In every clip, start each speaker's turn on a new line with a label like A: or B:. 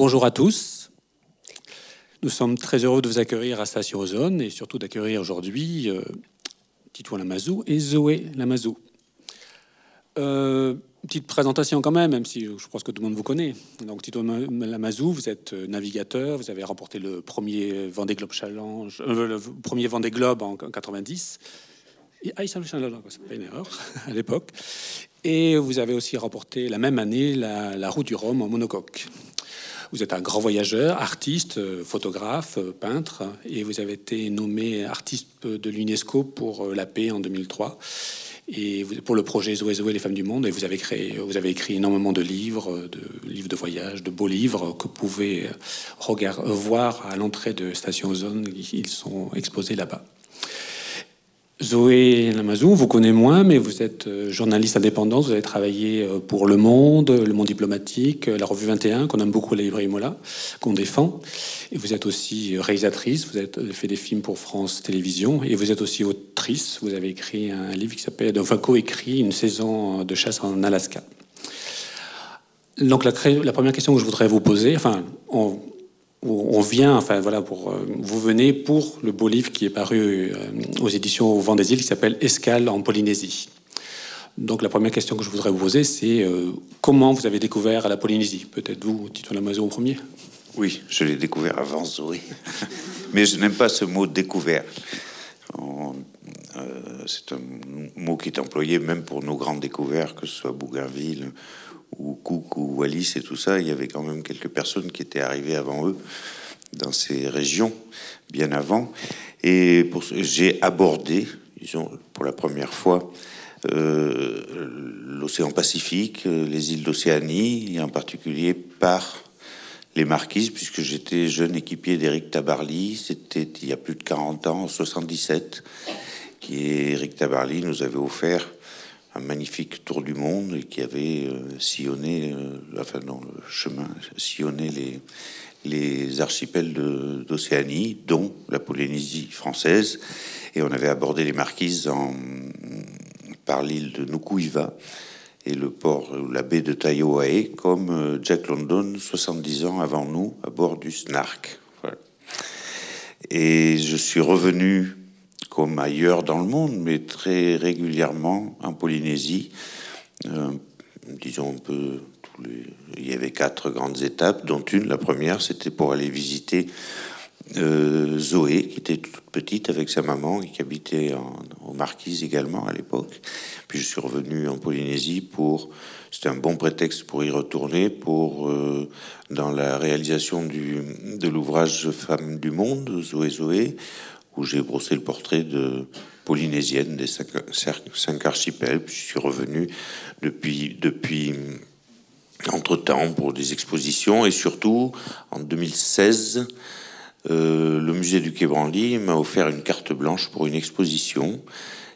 A: Bonjour à tous. Nous sommes très heureux de vous accueillir à Station Ozone et surtout d'accueillir aujourd'hui euh, Titouan Lamazou et Zoé Lamazou. Euh, petite présentation quand même, même si je pense que tout le monde vous connaît. Donc Titouan Lamazou, vous êtes euh, navigateur, vous avez remporté le premier Vendée Globe Challenge, euh, le premier Vendée Globe en 90. Et, ah, c'est pas une erreur à l'époque. Et vous avez aussi remporté la même année la, la route du Rhum en monocoque. Vous êtes un grand voyageur, artiste, euh, photographe, euh, peintre, et vous avez été nommé artiste de l'UNESCO pour euh, la paix en 2003 et pour le projet Zoé Zoé les femmes du monde et vous avez créé vous avez écrit énormément de livres de livres de voyage de beaux livres que vous pouvez regarder, voir à l'entrée de Station Zone ils sont exposés là-bas Zoé Lamazou, vous connaissez moins, mais vous êtes euh, journaliste indépendante. Vous avez travaillé euh, pour Le Monde, Le Monde diplomatique, euh, la Revue 21, qu'on aime beaucoup, la librairie Mola, qu'on défend. Et vous êtes aussi réalisatrice. Vous avez fait des films pour France Télévisions. Et vous êtes aussi autrice. Vous avez écrit un livre qui s'appelle, enfin, co-écrit une saison de chasse en Alaska. Donc la, la, première question que je voudrais vous poser, enfin, on, on vient, enfin voilà, pour, euh, vous venez pour le beau livre qui est paru euh, aux éditions au Vent des Îles qui s'appelle Escale en Polynésie. Donc la première question que je voudrais vous poser, c'est euh, comment vous avez découvert la Polynésie? Peut-être vous, Tito Lamazo, au premier
B: Oui, je l'ai découvert avant Zoé. Mais je n'aime pas ce mot découvert. c'est un mot qui est employé même pour nos grandes découvertes, que ce soit Bougainville ou Cook ou Wallis et tout ça, il y avait quand même quelques personnes qui étaient arrivées avant eux dans ces régions, bien avant. Et j'ai abordé, disons, pour la première fois, euh, l'océan Pacifique, les îles d'Océanie, et en particulier par les marquises, puisque j'étais jeune équipier d'Éric Tabarly, c'était il y a plus de 40 ans, en 77, qui Éric Tabarly nous avait offert un magnifique tour du monde et qui avait euh, sillonné, euh, enfin dans le chemin, sillonné les, les archipels d'Océanie, dont la Polynésie française, et on avait abordé les marquises en, par l'île de Nukuiva et le port, la baie de Taiohae, comme euh, Jack London, 70 ans avant nous, à bord du Snark. Et je suis revenu ailleurs dans le monde, mais très régulièrement en Polynésie. Euh, disons un peu, il y avait quatre grandes étapes, dont une, la première, c'était pour aller visiter euh, Zoé, qui était toute petite avec sa maman et qui habitait en, aux également à l'époque. Puis je suis revenu en Polynésie pour, c'était un bon prétexte pour y retourner, pour euh, dans la réalisation du, de l'ouvrage Femmes du monde, Zoé Zoé, où j'ai brossé le portrait de polynésienne des cinq, archipels. Puis je suis revenu depuis, depuis entre-temps pour des expositions et surtout en 2016, euh, le musée du Quai Branly m'a offert une carte blanche pour une exposition.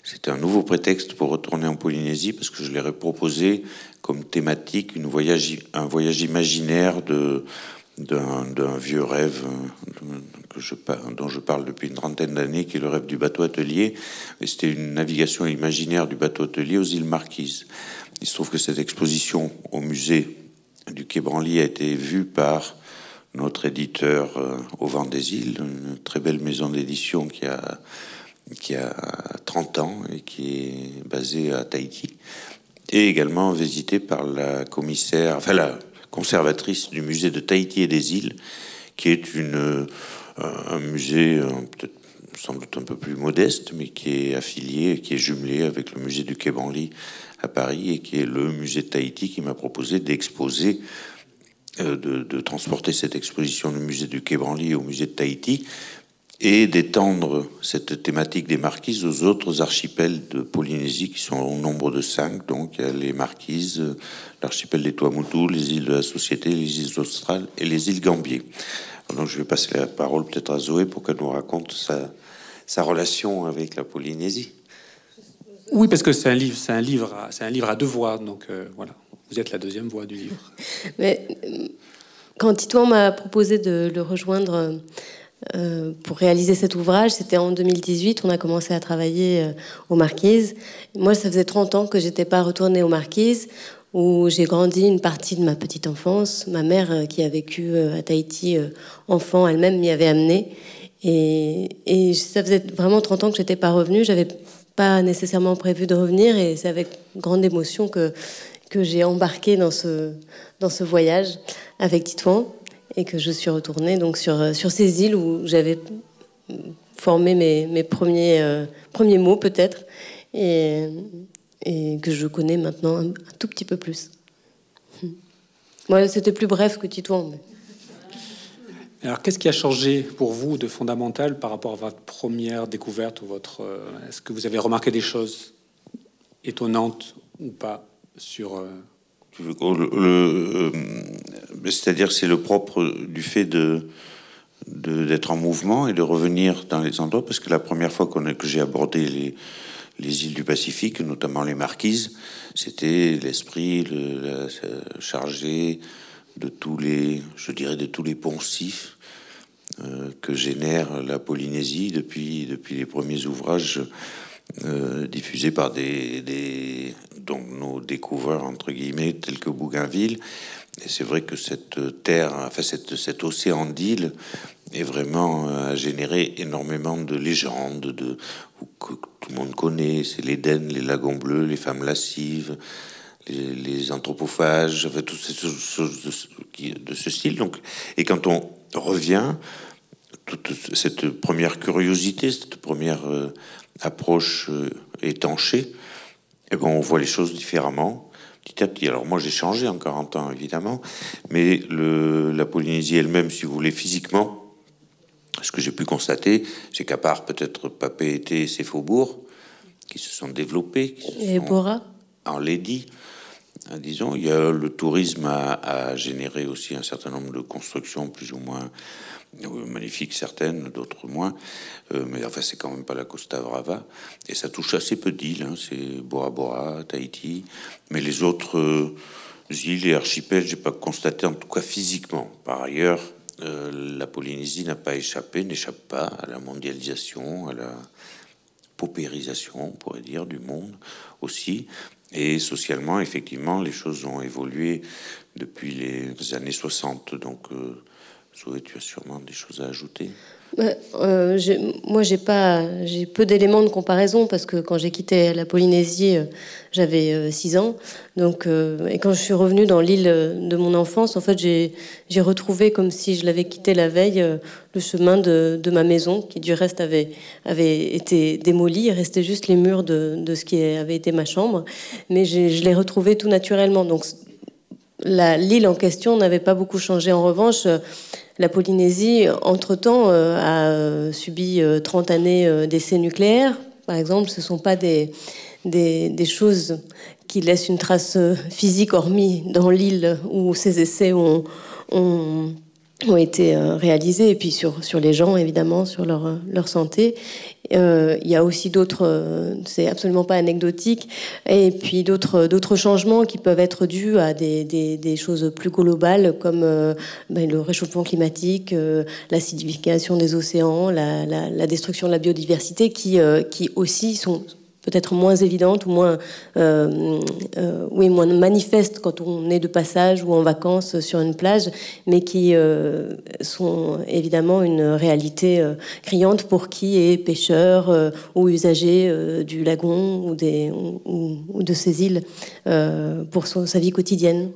B: C'était un nouveau prétexte pour retourner en Polynésie parce que je leur ai proposé comme thématique une voyage, un voyage imaginaire de d'un vieux rêve euh, dont je parle depuis une trentaine d'années, qui est le rêve du bateau atelier. C'était une navigation imaginaire du bateau atelier aux îles Marquises. Il se trouve que cette exposition au musée du Quai Branly a été vue par notre éditeur euh, au vent des îles, une très belle maison d'édition qui a, qui a 30 ans et qui est basée à Tahiti, et également visitée par la commissaire, enfin conservatrice du musée de Tahiti et des îles, qui est euh, un musée euh, peut-être sans doute un peu plus modeste, mais qui est affilié, qui est jumelé avec le musée du Quai Branly à Paris et qui est le musée de Tahiti qui m'a proposé d'exposer, euh, de, de, transporter cette exposition du musée du Quai Branly au musée de Tahiti et d'étendre cette thématique des marquises aux autres archipels de Polynésie qui sont au nombre de cinq. Donc il y a les marquises, l'archipel des Tuamotu, les îles de la Société, les îles australes et les îles Gambier. Donc je vais passer la parole peut-être à Zoé pour qu'elle nous raconte sa, sa relation avec la Polynésie.
A: Oui, parce que c'est un livre, c'est un livre, c'est un livre à deux voix. Donc euh, voilà, vous êtes la deuxième voix du livre.
C: Mais euh, quand Titouan m'a proposé de le rejoindre euh, pour réaliser cet ouvrage. C'était en 2018, on a commencé à travailler euh, aux Marquises. Moi, ça faisait 30 ans que j'étais pas retournée aux Marquises. où j'ai grandi une partie de ma petite enfance. Ma mère, qui a vécu à Tahiti enfant, elle-même m'y avait amené. Et, ça faisait vraiment 30 ans que j'étais pas revenue. J'avais pas nécessairement prévu de revenir et c'est avec grande émotion que, que j'ai embarqué dans ce, dans ce voyage avec Titouan et que je suis retournée donc sur, sur ces îles où j'avais formé mes, mes premiers, euh, premiers mots peut-être et, et, que je connais maintenant un, tout petit peu plus. Moi, c'était plus bref que Titouan. Mais...
A: Alors, qu'est-ce qui a changé pour vous de fondamental par rapport à votre première découverte ou votre euh, Est-ce que vous avez remarqué des choses étonnantes ou pas sur euh,
B: euh, C'est-à-dire, c'est le propre du fait d'être en mouvement et de revenir dans les endroits, parce que la première fois que j'ai abordé les, les îles du Pacifique, notamment les Marquises, c'était l'esprit le, chargé de tous les, je dirais, de tous les poncifs euh, que génère la Polynésie depuis, les premiers ouvrages euh, diffusés par des, nos découvreurs entre guillemets tels que Bougainville. Et c'est vrai que cette terre, enfin cette, cet océan d'îles est vraiment euh, a généré énormément de légendes de que tout le monde connaît. C'est l'Éden, les lagons bleus, les femmes lascives, les, anthropophages, enfin, toutes ces choses de, de, ce style. Donc, et quand on revient, toute cette première curiosité, cette première euh, approche euh, étanchée, eh ben, on voit les choses différemment. Petit à petit. Alors moi j'ai changé en 40 ans évidemment, mais le, la Polynésie elle-même, si vous voulez, physiquement, ce que j'ai pu constater, c'est qu'à part peut-être Papé-Été et ses faubourgs, qui se sont développés, qui
C: et Bora?
B: Lady, hein, disons, il y a le tourisme a, généré aussi un certain nombre de constructions plus ou moins euh, magnifiques, certaines, d'autres moins. Euh, mais enfin, c'est quand même pas la Costa Brava. Et ça touche assez peu d'îles. Hein, c'est Bora Bora, Tahiti. Mais les autres euh, îles et archipels, j'ai pas constaté, en tout cas physiquement. Par ailleurs, la Polynésie n'a pas échappé, n'échappe pas à la mondialisation, à la paupérisation, on pourrait dire, du monde Et socialement, effectivement, les choses ont évolué depuis les années 60. Donc, euh, tu as sûrement des choses à ajouter?
C: Euh, moi, j'ai pas, j'ai peu d'éléments de comparaison parce que quand j'ai quitté la Polynésie, euh, j'avais 6 ans. Donc, et quand je suis revenue dans l'île de mon enfance, en fait, j'ai, retrouvé comme si je l'avais quitté la veille le chemin de, de, ma maison, qui du reste avait, avait été démoli. Il restait juste les murs de, de ce qui avait été ma chambre, mais je l'ai retrouvé tout naturellement. Donc, l'île en question n'avait pas beaucoup changé. En revanche, la Polynésie, entre-temps, euh, a euh, subi 30 euh, années d'essais nucléaires. Par exemple, ce ne sont pas des, des, choses qui laissent une trace physique, hormis dans l'île où ces essais ont, ont ont été euh, réalisés, et puis sur, sur les gens, évidemment, sur leur, leur santé. Euh, il y a aussi d'autres, euh, c'est absolument pas anecdotique, et puis d'autres, changements qui peuvent être dus à des, des, choses plus globales, comme ben, le réchauffement climatique, l'acidification des océans, la, la, la, destruction de la biodiversité, qui, qui aussi sont peut-être moins évidente ou moins, euh, euh, oui, moins manifeste quand on est de passage ou en vacances sur une plage, mais qui euh, sont évidemment une réalité criante pour qui est pêcheur ou usager du lagon ou, des, ou, de ces îles pour sa vie quotidienne.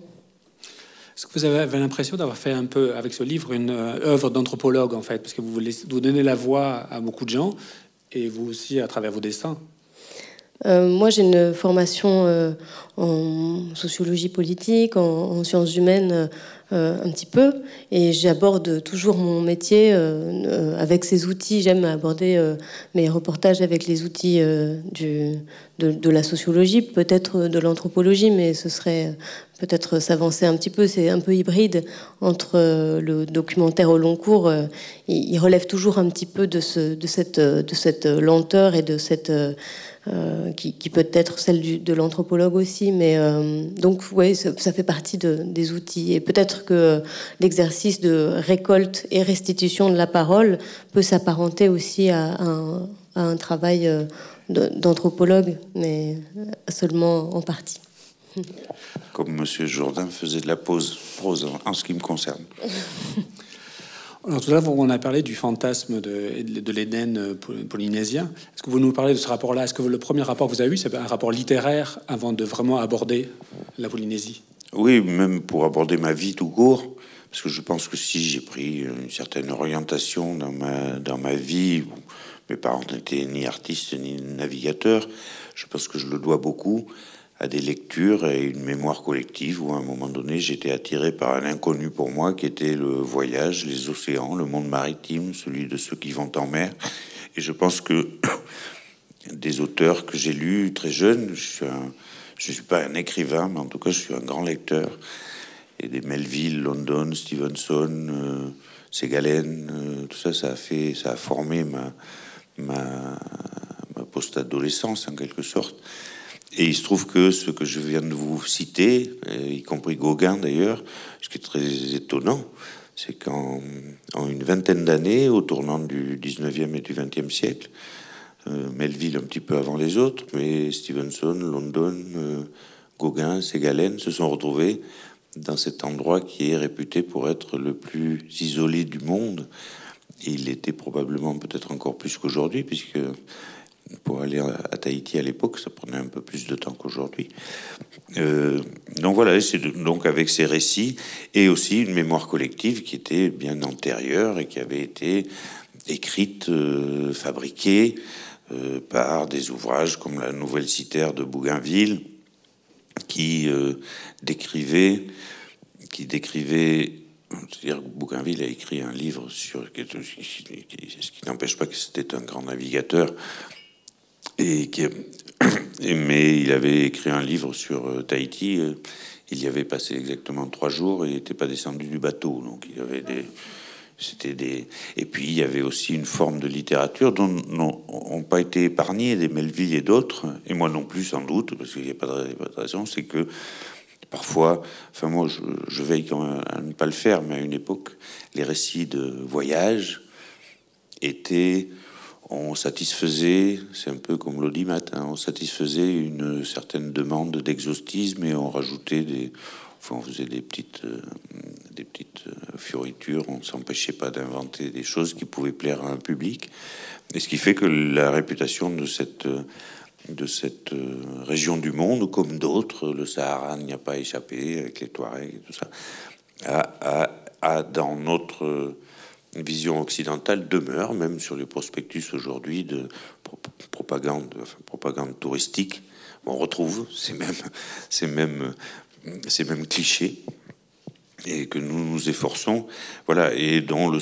A: Est-ce que vous avez l'impression d'avoir fait un peu, avec ce livre, une œuvre d'anthropologue, en fait? Parce que vous, vous donnez la voix à beaucoup de gens, et vous aussi à travers vos dessins.
C: Euh, moi, j'ai une formation euh, en sociologie politique, en, sciences humaines euh, un petit peu, et j'aborde toujours mon métier avec ces outils. J'aime aborder mes reportages avec les outils de, la sociologie, peut-être de l'anthropologie, mais ce serait peut-être s'avancer un petit peu. C'est un peu hybride entre le documentaire au long cours. il, relève toujours un petit peu de, ce, de, cette, de cette lenteur et de cette euh, qui, peut être celle du, de l'anthropologue aussi. Mais euh, donc, oui, ça, fait partie de, des outils. Et peut-être que l'exercice de récolte et restitution de la parole peut s'apparenter aussi à un, à un travail euh, d'anthropologue, mais seulement en partie.
B: Comme Monsieur Jourdain faisait de la pause, prose en, ce qui me concerne.
A: Alors tout à l'heure, on a parlé du fantasme de, de l'Éden euh, polynésien. Est-ce que vous nous parlez de ce rapport-là? Est-ce que le premier rapport que vous avez eu, c'est un rapport littéraire avant de vraiment aborder la Polynésie?
B: Oui, même pour aborder ma vie tout court. Parce que je pense que si j'ai pris une certaine orientation dans ma, dans ma vie, mes parents n'étaient ni artistes ni navigateurs, je pense que je le dois beaucoup à des lectures et une mémoire collective où à un moment donné j'étais attiré par un inconnu pour moi qui était le voyage, les océans, le monde maritime, celui de ceux qui vont en mer. Et je pense que des auteurs que j'ai lus très jeunes, je je suis pas un écrivain, mais en tout cas je suis un grand lecteur. Et des Melville, London, Stevenson, euh, Segalen, euh, tout ça, ça a fait, ça a formé ma, ma, ma post-adolescence en quelque sorte. Et il se trouve que ce que je viens de vous citer, euh, y compris Gauguin d'ailleurs, ce qui est très étonnant, c'est qu'en en une vingtaine d'années, au tournant du 19e et du 20e siècle, euh, Melville un petit peu avant les autres, mais Stevenson, London, euh, Gauguin, Ségalen se sont retrouvés dans cet endroit qui est réputé pour être le plus isolé du monde. Il était probablement peut-être encore plus qu'aujourd'hui, puisque pour aller à Tahiti à l'époque, ça prenait un peu plus de temps qu'aujourd'hui. Euh, donc voilà, c'est donc avec ces récits et aussi une mémoire collective qui était bien antérieure et qui avait été écrite, euh, fabriquée euh, par des ouvrages comme la Nouvelle Citaire de Bougainville, qui décrivait, qui décrivait c'est-à-dire que Bougainville a écrit un livre sur ce qui n'empêche pas que c'était un grand navigateur et qui, mais il avait écrit un livre sur euh, Tahiti. Euh, il y avait passé exactement trois jours et n'était pas descendu du bateau. Donc il y avait des, c'était des, et puis il y avait aussi une forme de littérature dont n'ont pas été épargnés des Melville et d'autres, et moi non plus sans doute, parce qu'il n'y a pas de, raison. C'est que parfois, enfin moi je, je, veille quand même à ne pas le faire, mais à une époque, les récits de voyage étaient on satisfaisait, c'est un peu comme l'audimat, hein, on satisfaisait une certaine demande d'exhaustisme et on rajoutait des, enfin, on faisait des petites, euh, des petites euh, fioritures, on s'empêchait pas d'inventer des choses qui pouvaient plaire à un public, et ce qui fait que la réputation de cette de cette euh, région du monde, comme d'autres, le Sahara n'y a pas échappé avec les Touaregs et tout ça, a dans notre vision occidentale demeure, même sur les prospectus aujourd'hui de propagande, propagande touristique. On retrouve ces mêmes, ces mêmes, ces mêmes clichés et que nous nous efforçons, voilà, et dont le,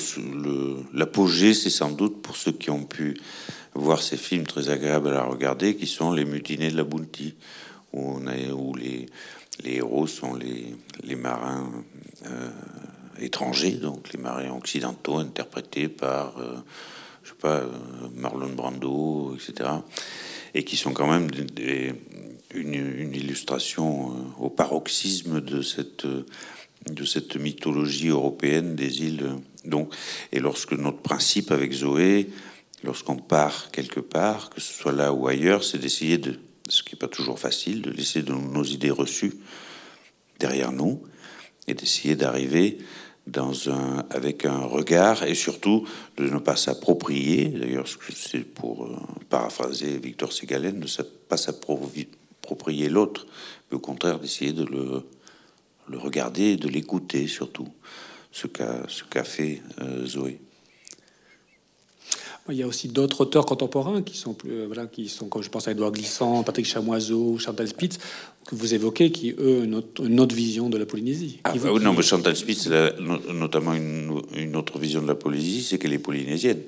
B: l'apogée, c'est sans doute pour ceux qui ont pu voir ces films très agréables à regarder, qui sont les mutinés de la Bounty, où, on a, où les, les héros sont les, les marins euh, étrangers, donc les marins occidentaux interprétés par, euh, je sais pas, euh, Marlon Brando, etc., et qui sont quand même une, une, illustration euh, au paroxysme de cette de cette mythologie européenne des îles. Donc, et lorsque notre principe avec Zoé, lorsqu'on part quelque part, que ce soit là ou ailleurs, c'est d'essayer de, ce qui n'est pas toujours facile, de laisser de nos idées reçues derrière nous et d'essayer d'arriver dans un, avec un regard et surtout de ne pas s'approprier, d'ailleurs c'est pour euh, paraphraser Victor Ségalen, de ne pas s'approprier l'autre, mais au contraire d'essayer de le, le regarder de l'écouter surtout, ce qu'a ce fait euh, Zoé.
A: Il y a aussi d'autres auteurs contemporains qui sont plus, euh, voilà, qui sont, comme je pense à Edouard Glissant, Patrick Chamoiseau, Chantal Spitz, que vous évoquez, qui eux, une autre, une autre vision de la Polynésie.
B: Ah, bah, non, mais Chantal Spitz, a notamment une, une, autre vision de la Polynésie, c'est qu'elle est polynésienne.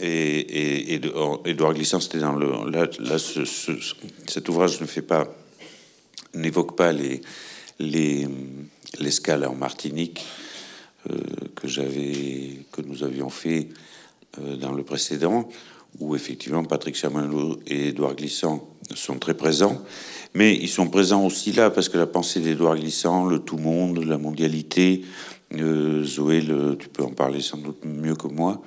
B: Et, et, Glissant, c'était dans le. Là, là ce, ce, cet ouvrage ne fait pas, n'évoque pas les, les, l'escale en Martinique euh, que j'avais, que nous avions fait dans le précédent, où effectivement Patrick Chamalot et Édouard Glissant sont très présents, mais ils sont présents aussi là parce que la pensée d'Édouard Glissant, le tout monde, la mondialité, euh, Zoé, tu peux en parler sans doute mieux que moi,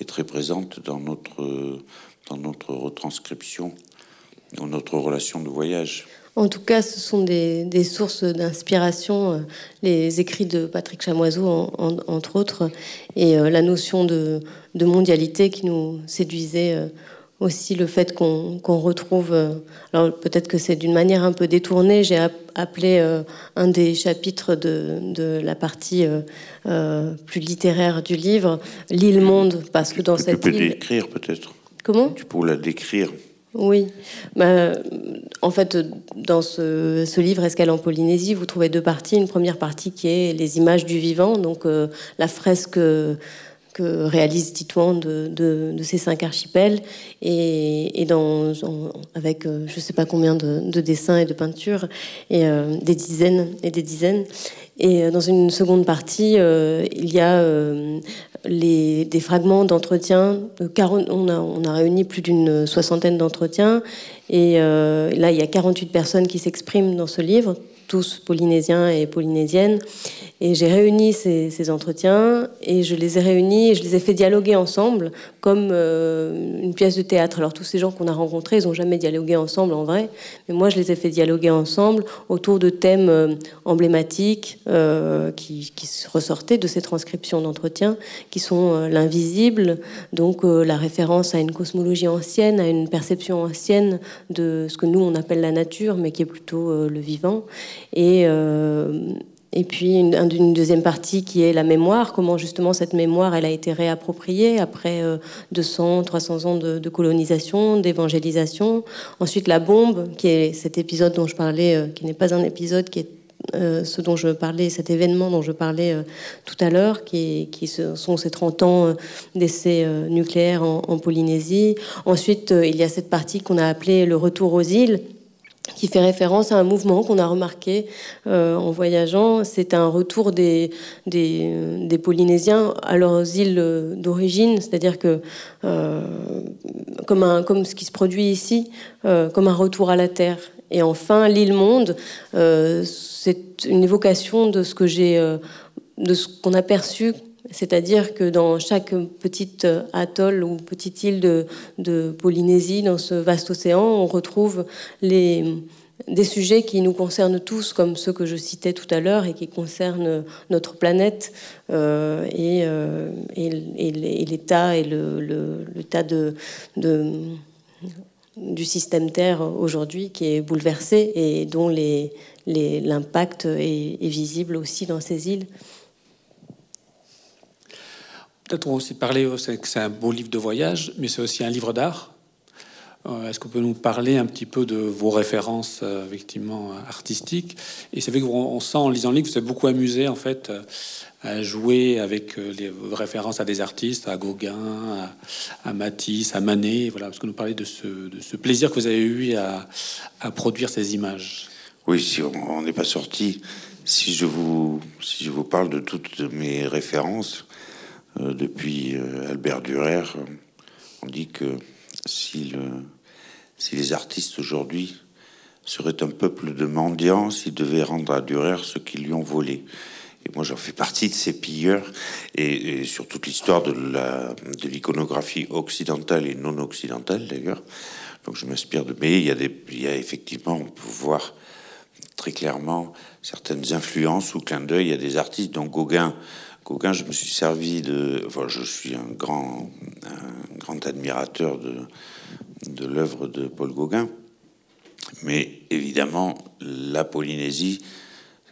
B: est très présente dans notre, dans notre retranscription, dans notre relation de voyage.
C: En tout cas, ce sont des, sources d'inspiration, les écrits de Patrick Chamoiseau, entre autres, et la notion de, de, mondialité qui nous séduisait aussi le fait qu'on retrouve, euh, alors peut-être que c'est d'une manière un peu détournée, j'ai appelé euh, un des chapitres de, la partie euh, plus littéraire du livre l'île monde, parce que dans cette
B: tu peux
C: île...
B: décrire peut-être?
C: Comment?
B: Tu peux la décrire?
C: Oui. Bah, en fait, dans ce, ce, livre Escale en Polynésie, vous trouvez deux parties. Une première partie qui est les images du vivant, donc la fresque que réalise Titouan de, ces cinq archipels et, avec euh, je ne sais pas combien de, dessins et de peintures et euh, des dizaines et des dizaines. Et euh, dans une seconde partie, il y a les, des fragments d'entretien. On a, on a réuni plus d'une soixantaine d'entretiens et là, il y a 48 personnes qui s'expriment dans ce livre, tous polynésiens et polynésiennes. Et j'ai réuni ces, entretiens et je les ai réunis et je les ai fait dialoguer ensemble comme euh, une pièce de théâtre. Alors tous ces gens qu'on a rencontrés, ils n'ont jamais dialogué ensemble en vrai, mais moi je les ai fait dialoguer ensemble autour de thèmes euh, emblématiques euh, qui, qui, ressortaient de ces transcriptions d'entretiens, qui sont l'invisible, donc la référence à une cosmologie ancienne, à une perception ancienne de ce que nous on appelle la nature, mais qui est plutôt le vivant, et et puis une, deuxième partie qui est la mémoire, comment justement cette mémoire elle a été réappropriée après 200, euh, 300 ans de, colonisation, d'évangélisation. Ensuite la bombe, qui est cet épisode dont je parlais, euh, qui n'est pas un épisode, qui est euh, ce dont je parlais, cet événement dont je parlais tout à l'heure, qui, sont ces 30 ans d'essais nucléaires en, Polynésie. Ensuite, il y a cette partie qu'on a appelée le retour aux îles, qui fait référence à un mouvement qu'on a remarqué euh, en voyageant. C'est un retour des, Polynésiens à leurs îles d'origine, c'est-à-dire que, euh, comme ce qui se produit ici, euh, comme un retour à la Terre. Et enfin, l'île Monde, c'est une évocation de ce que j'ai, de ce qu'on a perçu c'est-à-dire que dans chaque petite atoll ou petite île de, Polynésie, dans ce vaste océan, on retrouve des sujets qui nous concernent tous, comme ceux que je citais tout à l'heure et qui concernent notre planète euh, et, euh, l'état et le, tas de, du système Terre aujourd'hui qui est bouleversé et dont l'impact est visible aussi dans ces îles.
A: Peut-être on aussi parler euh, que c'est un beau livre de voyage, mais c'est aussi un livre d'art. Euh, est-ce qu'on peut nous parler un petit peu de vos références euh, effectivement artistiques? Et c'est vrai qu'on sent en lisant le livre que vous êtes beaucoup amusé en fait à jouer avec les références à des artistes, à Gauguin, à, Matisse, à Manet. Voilà, parce que nous parlez de ce, de ce plaisir que vous avez eu à, à produire ces images?
B: Oui, si on n'est pas sorti, si je vous si je vous parle de toutes mes références, depuis euh, Albert Dürer, on dit que si, les artistes aujourd'hui seraient un peuple de mendiants, s'ils devaient rendre à Dürer ce qu'ils lui ont volé. Et moi, j'en fais partie de ces pilleurs. Et, sur toute l'histoire de l'iconographie occidentale et non occidentale, d'ailleurs. Donc, je m'inspire de. Mais il y a il y a effectivement, on peut voir très clairement certaines influences ou clin d'œil. Il y a des artistes dont Gauguin Gauguin, je me suis servi de. Je suis un grand, un grand admirateur de, de l'œuvre de Paul Gauguin. Mais évidemment, la Polynésie,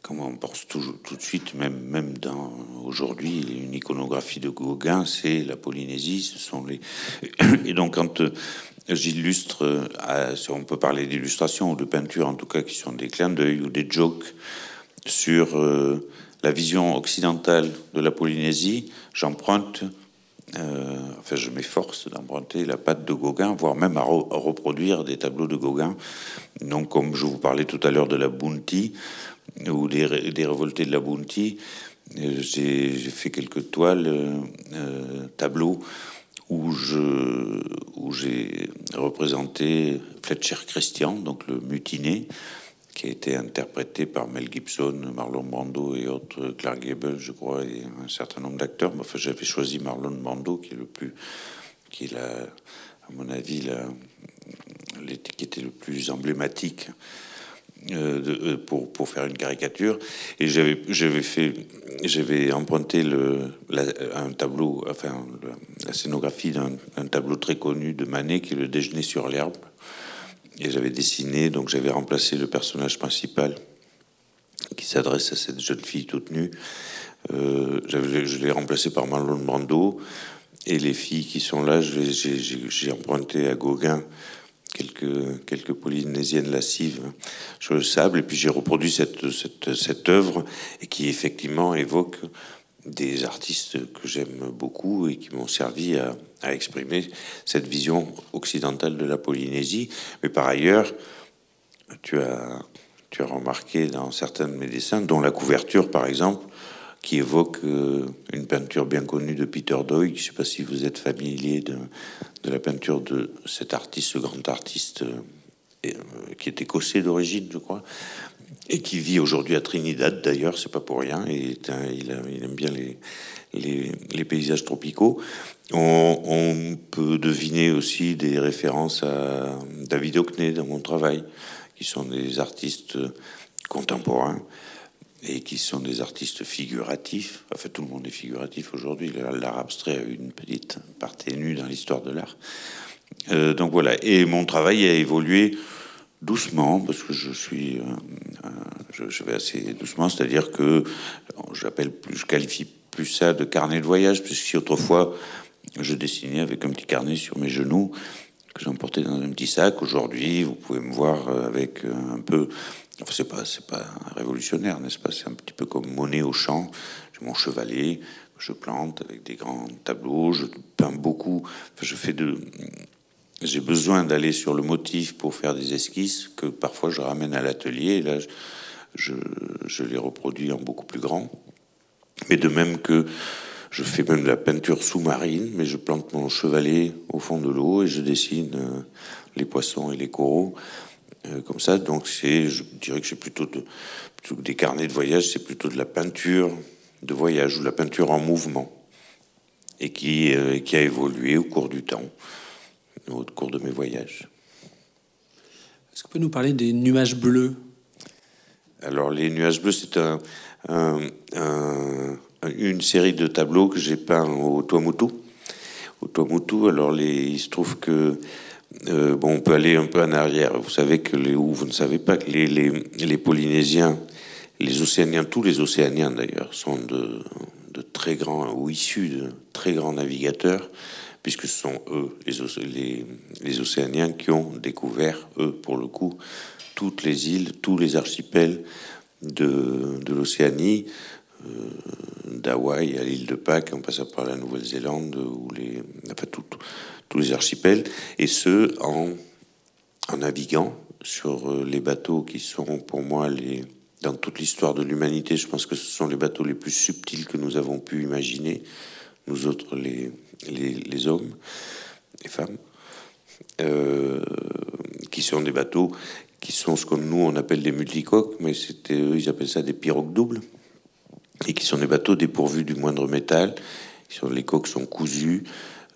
B: comme on pense toujours, tout de suite, même, même dans aujourd'hui, une iconographie de Gauguin, c'est la Polynésie. Ce sont les. Et donc, quand euh, j'illustre, euh, on peut parler d'illustration ou de peinture, en tout cas, qui sont des clins d'œil ou des jokes sur. Euh, la vision occidentale de la Polynésie, j'emprunte, euh, enfin je m'efforce d'emprunter la patte de Gauguin, voire même à, reproduire des tableaux de Gauguin. Donc comme je vous parlais tout à l'heure de la Bounty, ou des, révoltés de la Bounty, euh, j'ai fait quelques toiles, euh, tableaux, où je où j'ai représenté Fletcher Christian, donc le mutiné, qui a été interprété par Mel Gibson, Marlon Brando et autres, Clark Gable, je crois, et un certain nombre d'acteurs. Enfin, j'avais choisi Marlon Brando, qui est le plus, qui est à mon avis, la, qui était le plus emblématique euh, pour, pour, faire une caricature. Et j'avais, j'avais fait, j'avais emprunté le, un tableau, enfin la scénographie d'un, tableau très connu de Manet qui est le Déjeuner sur l'herbe. Et j'avais dessiné, donc j'avais remplacé le personnage principal qui s'adresse à cette jeune fille toute nue. Euh, je l'ai remplacé par Marlon Brando. Et les filles qui sont là, j'ai emprunté à Gauguin quelques, polynésiennes lascives sur le sable, et puis j'ai reproduit cette, cette, cette, œuvre, et qui effectivement évoque des artistes que j'aime beaucoup et qui m'ont servi à, exprimer cette vision occidentale de la Polynésie. Mais par ailleurs, tu as, tu as remarqué dans certains de mes dessins, dont la couverture par exemple, qui évoque euh, une peinture bien connue de Peter Doig. Je ne sais pas si vous êtes familier de, de, la peinture de cet artiste, ce grand artiste euh, euh, qui est écossais d'origine, je crois, et qui vit aujourd'hui à Trinidad d'ailleurs, c'est pas pour rien. Et il, aime bien les, paysages tropicaux. On, peut deviner aussi des références à David Hockney dans mon travail, qui sont des artistes contemporains et qui sont des artistes figuratifs. Enfin, tout le monde est figuratif aujourd'hui. L'art abstrait a une petite partie nue dans l'histoire de l'art. Euh, donc voilà. Et mon travail a évolué doucement parce que je suis, euh, euh, je, vais assez doucement. C'est-à-dire que j'appelle plus, je qualifie plus ça de carnet de voyage, puisque si autrefois je dessinais avec un petit carnet sur mes genoux que j'emportais dans un petit sac. Aujourd'hui, vous pouvez me voir avec un peu Enfin, c'est pas, c'est pas révolutionnaire, n'est-ce pas? C'est un petit peu comme Monet au champ. J'ai mon chevalet, je plante avec des grands tableaux, je peins beaucoup. Je fais de. J'ai besoin d'aller sur le motif pour faire des esquisses que parfois je ramène à l'atelier. Là, je, je les reproduis en beaucoup plus grand. Mais de même que je fais même de la peinture sous-marine, mais je plante mon chevalet au fond de l'eau et je dessine euh, les poissons et les coraux. Euh, comme ça. Donc c'est, je dirais que c'est plutôt, de, des carnets de voyage, c'est plutôt de la peinture de voyage ou la peinture en mouvement et qui, euh, qui a évolué au cours du temps, au cours de mes voyages.
A: Est-ce que vous pouvez nous parler des nuages bleus?
B: Alors les nuages bleus, c'est un, une série de tableaux que j'ai peints au Tuamotu. Au Tuamotu, alors les, il se trouve que euh, bon, on peut aller un peu en arrière. Vous savez que les, ou vous ne savez pas que les, les, les Polynésiens, les Océaniens, tous les Océaniens d'ailleurs, sont de, de, très grands ou issus de très grands navigateurs, puisque ce sont eux, les, Océaniens, qui ont découvert, eux, pour le coup, toutes les îles, tous les archipels de, l'Océanie, euh, d'Hawaï à l'île de Pâques, en passant par la Nouvelle-Zélande, ou les, enfin, tous les archipels, et ce, en, naviguant sur euh, les bateaux qui sont pour moi dans toute l'histoire de l'humanité, je pense que ce sont les bateaux les plus subtils que nous avons pu imaginer, nous autres les, les, hommes, les femmes, euh, qui sont des bateaux qui sont ce que nous on appelle des multicoques, mais c'était eux ils appellent ça des pirogues doubles, et qui sont des bateaux dépourvus du moindre métal. Les coques sont cousues,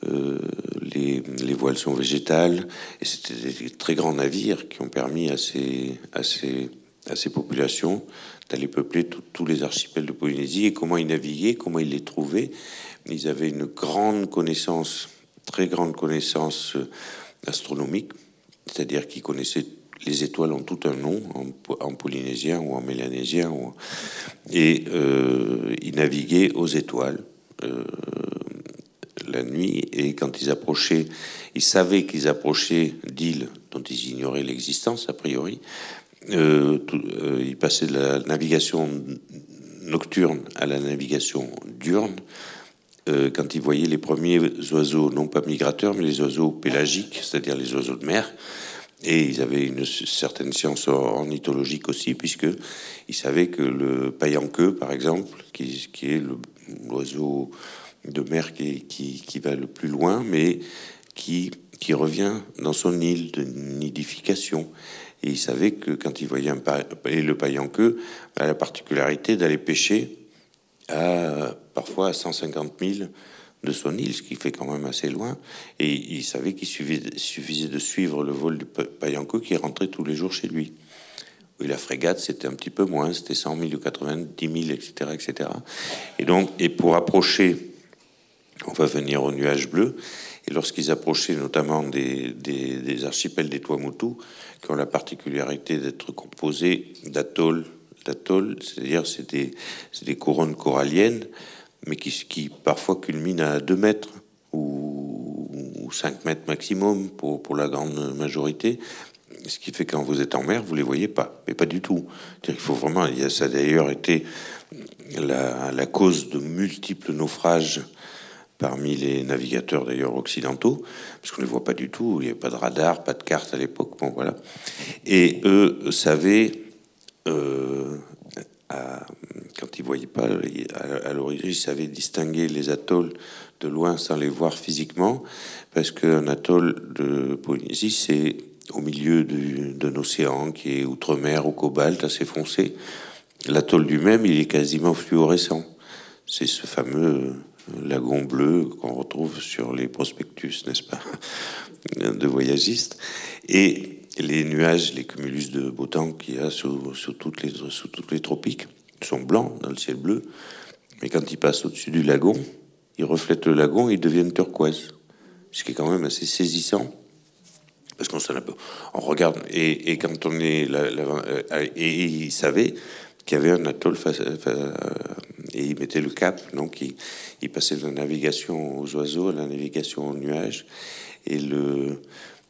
B: euh, les, les, voiles sont végétales, et c'était des très grands navires qui ont permis à ces populations d'aller peupler tous les archipels de Polynésie. Et comment ils naviguaient, comment ils les trouvaient. Ils avaient une grande connaissance, très grande connaissance euh, astronomique, c'est-à-dire qu'ils connaissaient les étoiles ont tout un nom en, en polynésien ou en mélanésien, et euh, ils naviguaient aux étoiles. Euh, la nuit et quand ils approchaient, ils savaient qu'ils approchaient d'îles dont ils ignoraient l'existence a priori. Ils passaient de la navigation nocturne à la navigation diurne. Euh, quand ils voyaient les premiers oiseaux, non pas migrateurs, mais les oiseaux pélagiques, c'est-à-dire les oiseaux de mer, et ils avaient une certaine science ornithologique aussi, puisque ils savaient que le paillanqueux, par exemple, qui, est l'oiseau de mer qui, va le plus loin, mais qui, revient dans son île de nidification. Et il savait que quand il voyait un et le paillanqueux a la particularité d'aller pêcher à parfois à 150 000 de son île, ce qui fait quand même assez loin. Et il savait qu'il suffisait, de suivre le vol du paillanqueux qui rentrait tous les jours chez lui. Oui, la frégate, c'était un petit peu moins, c'était 100 000 ou 90 000, etc., etc. Et donc, et pour approcher, on va venir au nuage bleu, et lorsqu'ils approchaient notamment des, des, archipels des Tuamotu, qui ont la particularité d'être composés d'atolls, d'atolls, c'est-à-dire c'est des, des, couronnes coralliennes, mais qui, qui, parfois culminent à 2 mètres ou, ou 5 mètres maximum pour, pour la grande majorité, ce qui fait que quand vous êtes en mer, vous les voyez pas, mais pas du tout. Il faut vraiment. Ça a d'ailleurs été la, la, cause de multiples naufrages parmi les navigateurs d'ailleurs occidentaux, parce qu'on ne les voit pas du tout. Il n'y avait pas de radar, pas de carte à l'époque. Bon, voilà. Et eux savaient, euh, quand ils voyaient pas, à, l'origine, ils savaient distinguer les atolls de loin sans les voir physiquement, parce qu'un atoll de Polynésie, c'est au milieu d'un océan qui est outre-mer au cobalt assez foncé. L'atoll lui-même, il est quasiment fluorescent. C'est ce fameux euh, lagon bleu qu'on retrouve sur les prospectus, n'est-ce pas, de voyagistes. Et les nuages, les cumulus de beau temps qu'il y a sous, toutes les, sous toutes les tropiques sont blancs dans le ciel bleu. Mais quand ils passent au-dessus du lagon, ils reflètent le lagon et ils deviennent turquoise. Ce qui est quand même assez saisissant parce qu'on on regarde et, quand on est là, euh, et il savait qu'il y avait un atoll face, euh, et il mettait le cap donc il, passait de la navigation aux oiseaux à la navigation aux nuages et le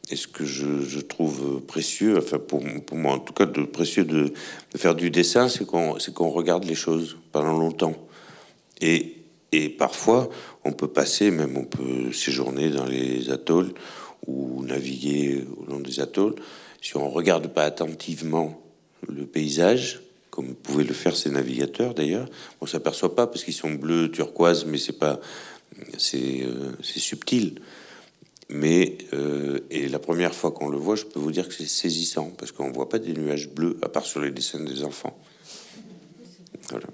B: et ce que je, trouve précieux, enfin pour, moi en tout cas de précieux de, faire du dessin, c'est qu'on qu'on regarde les choses pendant longtemps et et parfois on peut passer, même on peut séjourner dans les atolls ou naviguer au long des atolls, si on regarde pas attentivement le paysage, comme pouvaient le faire ces navigateurs d'ailleurs, on s'aperçoit pas parce qu'ils sont bleus, turquoise, mais c'est pas, c'est euh, subtil. Mais euh, et la première fois qu'on le voit, je peux vous dire que c'est saisissant parce qu'on voit pas des nuages bleus à part sur les dessins des enfants. Voilà.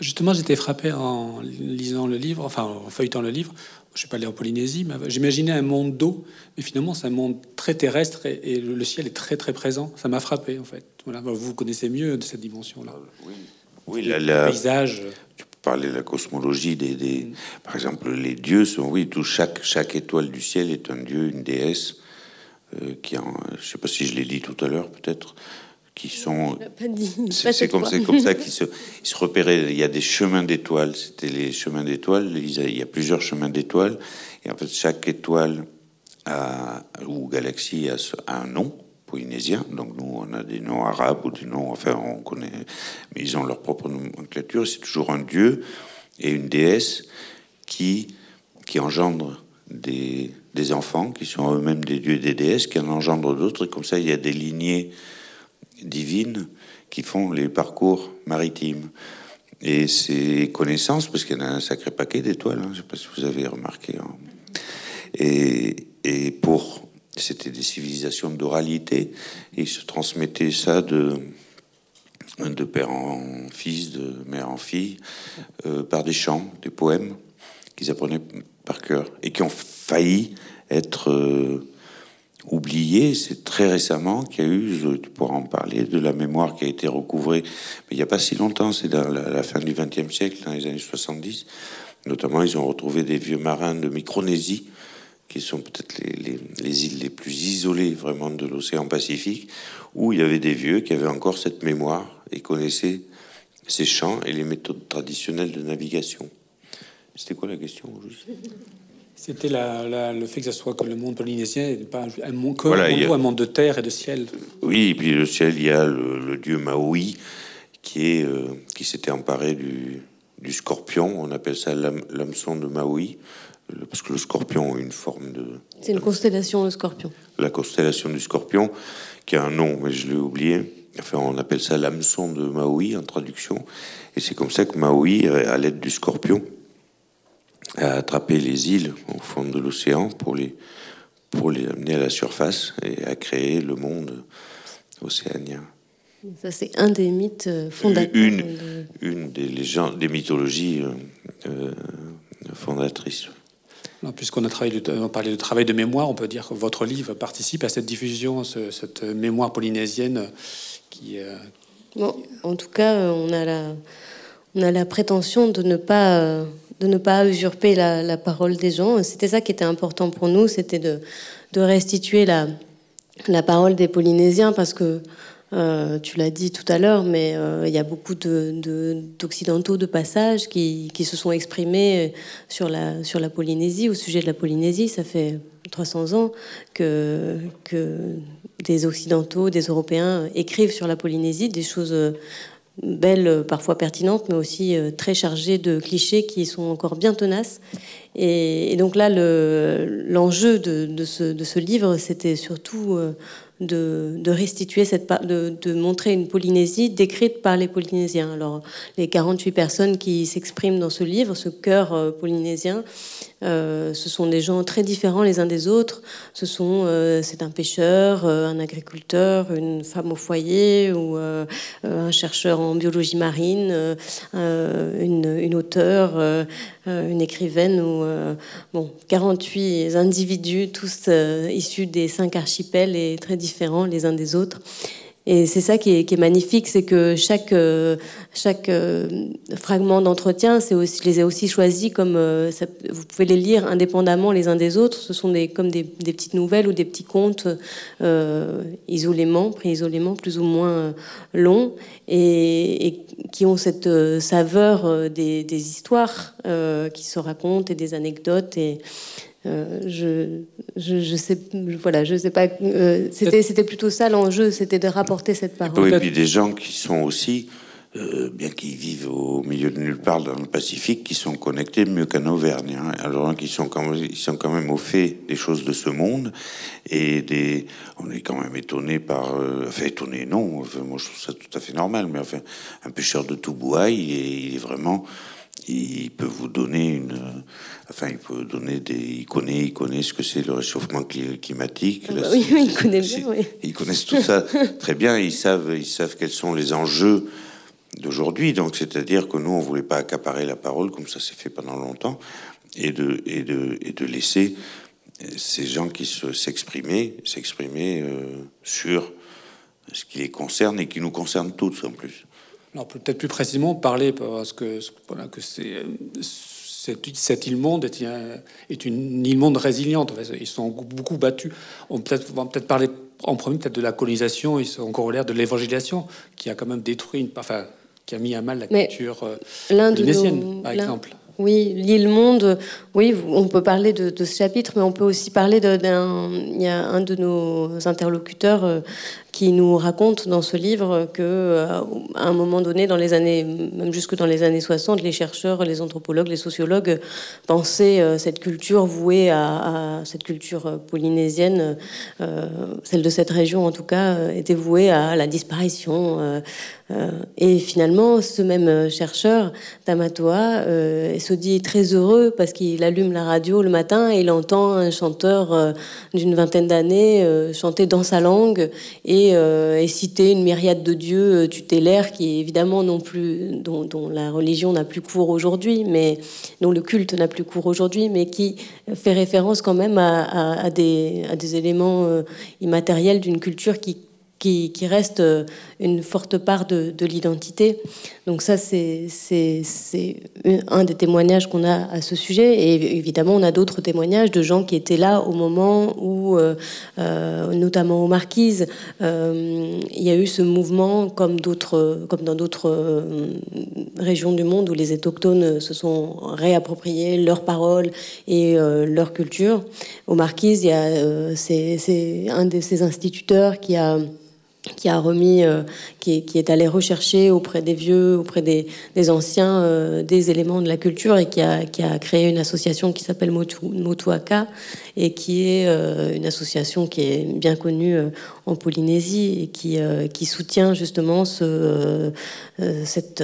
A: Justement, j'étais frappé en lisant le livre, enfin en feuilletant le livre, je suis pas allé en Polynésie, mais j'imaginais un monde d'eau, mais finalement c'est un monde très terrestre et, le ciel est très très présent. Ça m'a frappé en fait. Voilà, vous connaissez mieux de cette dimension-là.
B: Oui, oui
A: le paysage.
B: Tu peux parler de la cosmologie des, des, par exemple, les dieux sont oui, tout chaque chaque étoile du ciel est un dieu, une déesse euh, qui en, je sais pas si je l'ai dit tout à l'heure, peut-être qui sont. C'est comme, comme, ça qu'ils se, ils se repéraient. Il y a des chemins d'étoiles. C'était les chemins d'étoiles. Il y a plusieurs chemins d'étoiles. Et en fait, chaque étoile a, ou galaxie a, un nom Donc nous, on a des noms arabes ou des noms. Enfin, on connaît. Mais ils ont leur propre nomenclature. C'est toujours un dieu et une déesse qui, qui engendre des, des enfants qui sont eux-mêmes des dieux et des déesses, qui en engendrent d'autres. Et comme ça, il y a des lignées divines qui font les parcours maritimes. Et ces connaissances, parce qu'il y en a un sacré paquet d'étoiles, hein, je ne sais pas si vous avez remarqué. Hein. Et, et, pour. C'était des civilisations d'oralité, et ils se transmettaient ça de, de père en fils, de mère en fille, euh, par des chants, des poèmes qu'ils apprenaient par cœur, et qui ont failli être. Euh, oublié. C'est très récemment qu'il y a eu, tu pourras en parler, de la mémoire qui a été recouvrée, mais il n'y a pas si longtemps, c'est dans la, fin du XXe siècle, dans les années 70. Notamment, ils ont retrouvé des vieux marins de Micronésie, qui sont peut-être les, les, îles les plus isolées vraiment de l'océan Pacifique, où il y avait des vieux qui avaient encore cette mémoire et connaissaient ces champs et les méthodes traditionnelles de navigation. C'était quoi la question
A: c'était le fait que ce soit comme le monde polynésien, et pas un monde, un monde de terre et de ciel.
B: Oui, et puis le ciel, il y a le, dieu Maui qui est euh, qui s'était emparé du, du, scorpion. On appelle ça l'hameçon de Maui parce que le scorpion a une forme de.
C: C'est une constellation, le scorpion.
B: La constellation du scorpion, qui a un nom, mais je l'ai oublié. Enfin, on appelle ça l'hameçon de Maui en traduction. Et c'est comme ça que Maui, à l'aide du scorpion, à attraper les îles au fond de l'océan pour les, pour les amener à la surface et à créer le monde océanien.
C: Ça, c'est un des mythes euh, fondateurs.
B: Une, une des légendes, des mythologies euh, euh, fondatrices.
A: Puisqu'on a travaillé, on de travail de mémoire, on peut dire que votre livre participe à cette diffusion, cette mémoire polynésienne qui.
C: Bon, en tout cas, on a la, on a la prétention de ne pas pas usurper la, parole des gens. C'était ça qui était important pour nous, c'était de, restituer la, la parole des Polynésiens parce que euh, tu l'as dit tout à l'heure, mais euh, il y a beaucoup d'occidentaux de, passage qui, se sont exprimés sur la, Polynésie, au sujet de la Polynésie. Ça fait 300 ans que, des occidentaux, des Européens écrivent sur la Polynésie des choses euh, parfois pertinente, mais aussi très chargée de clichés qui sont encore bien tenaces. Et, donc là, l'enjeu de, ce, livre, c'était surtout de, restituer cette de, montrer une Polynésie décrite par les Polynésiens. Alors les 48 personnes qui s'expriment dans ce livre, ce cœur polynésien, euh, ce sont des gens très différents les uns des autres. Ce sont, euh, c'est un pêcheur, euh, un agriculteur, une femme au foyer ou un chercheur en biologie marine, une, une auteure, une écrivaine ou bon, 48 individus, tous issus des cinq archipels et très différents les uns des autres. Et c'est ça qui est, magnifique, c'est que chaque, euh, chaque euh, fragment d'entretien, aussi, je les ai aussi choisis comme euh, vous pouvez les lire indépendamment les uns des autres. Ce sont des, comme des, petites nouvelles ou des petits contes isolément, pris isolément, plus ou moins longs, et, qui ont cette saveur des, des histoires qui se racontent et des anecdotes. Et euh, je, je, sais, voilà, je sais pas. Euh, c'était, c'était plutôt ça l'enjeu, c'était de rapporter cette parole.
B: et puis des gens qui sont aussi, euh, bien qu'ils vivent au milieu de nulle part dans le Pacifique, qui sont connectés mieux qu'un Auvergne. Hein. alors qui sont quand même, ils sont quand même au fait des choses de ce monde et des. On est quand même étonné par, enfin étonné, non. Enfin, moi, je trouve ça tout à fait normal. Mais enfin, un pêcheur de Touboua, il est, il est vraiment il peut vous donner une, enfin, il peut donner des, il connaît, il connaît ce que c'est le réchauffement climatique.
C: Ah bah oui, il connaît bien, oui.
B: Ils connaissent tout ça très bien. Ils savent, ils savent quels sont les enjeux d'aujourd'hui. Donc, c'est-à-dire que nous, on voulait pas accaparer la parole comme ça s'est fait pendant longtemps, et de, et de, et de laisser ces gens qui se s'exprimer, s'exprimer euh, sur ce qui les concerne et qui nous concerne tous en plus
A: peut-être plus précisément parler parce que, voilà, que c'est cette, île monde est, est, une île monde résiliente. Ils sont beaucoup battus. On peut peut-être peut-être parler en premier peut-être de la colonisation. Ils sont corollaire de l'évangélisation qui a quand même détruit, une, enfin, qui a mis à mal la culture euh, par exemple.
C: Oui, l'île monde, oui, on peut parler de, ce chapitre, mais on peut aussi parler d'un. Il y a un de nos interlocuteurs euh, qui nous raconte dans ce livre que euh, à un moment donné, dans les années, même jusque dans les années 60, les chercheurs, les anthropologues, les sociologues pensaient euh, cette culture vouée à, cette culture polynésienne, euh, celle de cette région en tout cas, était vouée à la disparition. et finalement, ce même chercheur, Tamatoa, se dit très heureux parce qu'il allume la radio le matin et il entend un chanteur d'une vingtaine d'années chanter dans sa langue et euh, et, citer une myriade de dieux euh, tutélaires qui évidemment non plus, dont, la religion n'a plus cours aujourd'hui, mais dont le culte n'a plus cours aujourd'hui, mais qui fait référence quand même à, des, à des, éléments euh, immatériels d'une culture qui qui, reste euh, une forte part de, l'identité. Donc ça, c'est un des témoignages qu'on a à ce sujet. Et évidemment, on a d'autres témoignages de gens qui étaient là au moment où, euh, euh, notamment aux Marquises, il y a eu ce mouvement, comme, dans d'autres régions du monde où les autochtones se sont réappropriés leurs paroles et leur culture. Aux Marquises, c'est un de ces instituteurs qui a qui a remis, euh, qui, est, allé rechercher auprès des vieux, auprès des, anciens, euh, des éléments de la culture et qui a, créé une association qui s'appelle Motuaka et qui est euh, une association qui est bien connue en Polynésie et qui, soutient justement ce, cette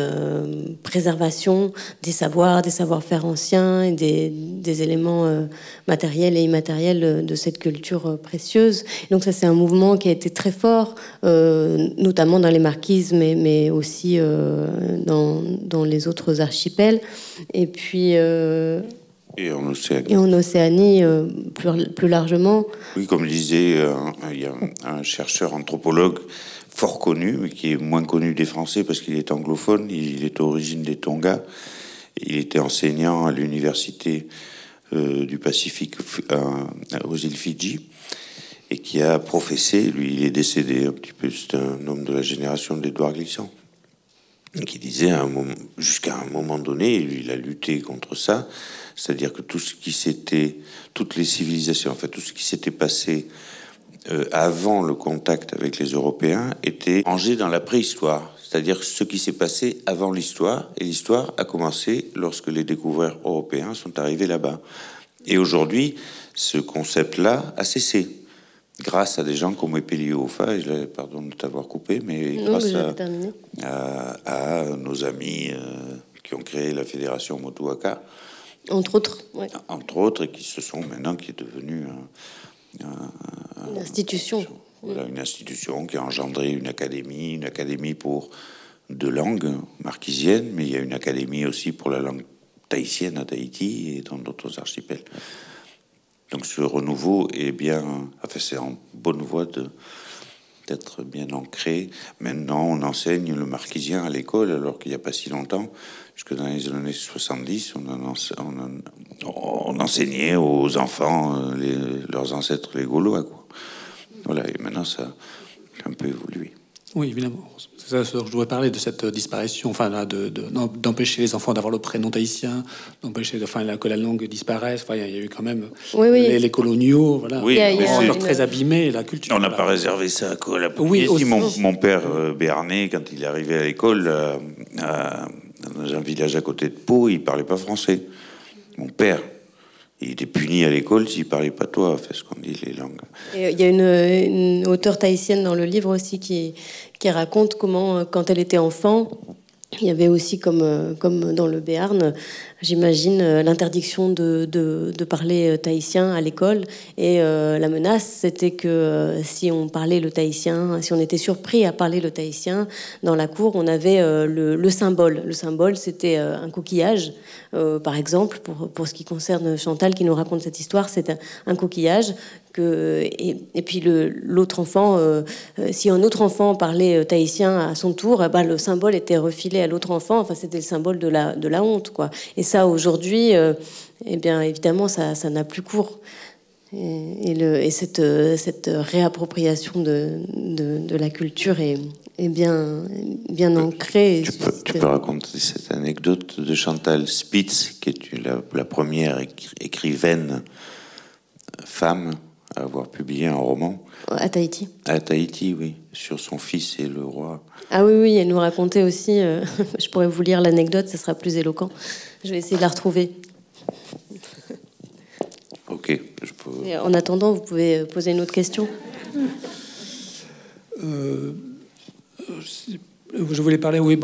C: préservation des savoirs, des savoir-faire anciens et des, éléments matériels et immatériels de cette culture précieuse. Donc ça, c'est un mouvement qui a été très fort. Euh, notamment dans les Marquises, mais, mais aussi euh, dans, dans, les autres archipels. Et puis, euh,
B: Et en Océanie.
C: Et en Océanie, euh, plus, plus, largement.
B: Oui, comme disait, euh, il y a un chercheur anthropologue fort connu, mais qui est moins connu des Français parce qu'il est anglophone. Il est origine des Tonga. Il était enseignant à l'université euh, du Pacifique aux îles Fidji qui a professé. Lui, il est décédé un petit peu. C'est un homme de la génération d'Edouard Glissant qui disait jusqu'à un moment donné, il a lutté contre ça, c'est-à-dire que tout ce qui s'était, toutes les civilisations, en fait, tout ce qui s'était passé euh, avant le contact avec les Européens était rangé dans la préhistoire, c'est-à-dire ce qui s'est passé avant l'histoire, et l'histoire a commencé lorsque les découvreurs européens sont arrivés là-bas. Et aujourd'hui, ce concept-là a cessé grâce à des gens comme Epelio Ofa, et je, pardon de t'avoir coupé, mais grâce à, nos amis euh, qui ont créé la fédération Motuaka.
C: Entre autres,
B: Entre autres, et qui se sont maintenant, qui est devenue
C: une institution.
B: Voilà, une institution qui a engendré une académie, une académie pour deux langues marquisiennes, mais il y a une académie aussi pour la langue tahitienne à Tahiti et dans d'autres archipels. Donc ce renouveau est bien, enfin c'est en bonne voie de d'être bien ancré. Maintenant, on enseigne le marquisien à l'école, alors qu'il n'y a pas si longtemps, jusque dans les années 70, on, enseignait aux enfants euh, leurs ancêtres les Gaulois. Voilà, et maintenant ça a un peu évolué.
A: Oui, évidemment. Ça, je dois parler de cette disparition, enfin, d'empêcher les enfants d'avoir le prénom tahitien, d'empêcher enfin, que la langue disparaisse. Enfin, il y a eu quand même Les, coloniaux, voilà.
B: Oui,
A: ont très abîmé la culture.
B: On n'a pas réservé ça à la Oui, aussi. Mon, mon, père euh, Béarnais, quand il est arrivé à l'école, euh, dans un village à côté de Pau, il parlait pas français. Mon père. Il était puni à l'école s'il parlait pas toi, fait ce qu'on dit les langues.
C: il y a une, une auteure tahitienne dans le livre aussi qui, qui raconte comment, euh, quand elle était enfant, il y avait aussi, comme, euh, dans le Béarn, j'imagine, euh, l'interdiction de, parler tahitien à l'école. Et la menace, c'était que si on parlait le tahitien, si on était surpris à parler le tahitien dans la cour, on avait le, le, symbole. Le symbole, c'était un coquillage, par exemple, pour ce qui concerne Chantal qui nous raconte cette histoire, c'est un coquillage et, puis l'autre enfant, euh, euh, si un autre enfant parlait euh, tahitien à son tour, bah, le symbole était refilé à l'autre enfant. Enfin, c'était le symbole de la, de la honte, quoi. Et ça, aujourd'hui, eh bien, évidemment, ça, n'a plus cours. Et, le, et cette, cette, réappropriation de, de, la culture est, est, bien, bien ancrée.
B: Tu peux, tu peux, raconter cette anecdote de Chantal Spitz, qui est la, la première écrivaine femme à avoir publié un roman.
C: À Tahiti.
B: À Tahiti, oui, sur son fils et le roi.
C: Ah oui, oui, elle nous racontait aussi, euh, je pourrais vous lire l'anecdote, ce sera plus éloquent. Je vais essayer de la retrouver.
B: Ok, je peux...
C: en attendant, vous pouvez euh, poser une autre question.
A: Euh, je voulais parler, oui,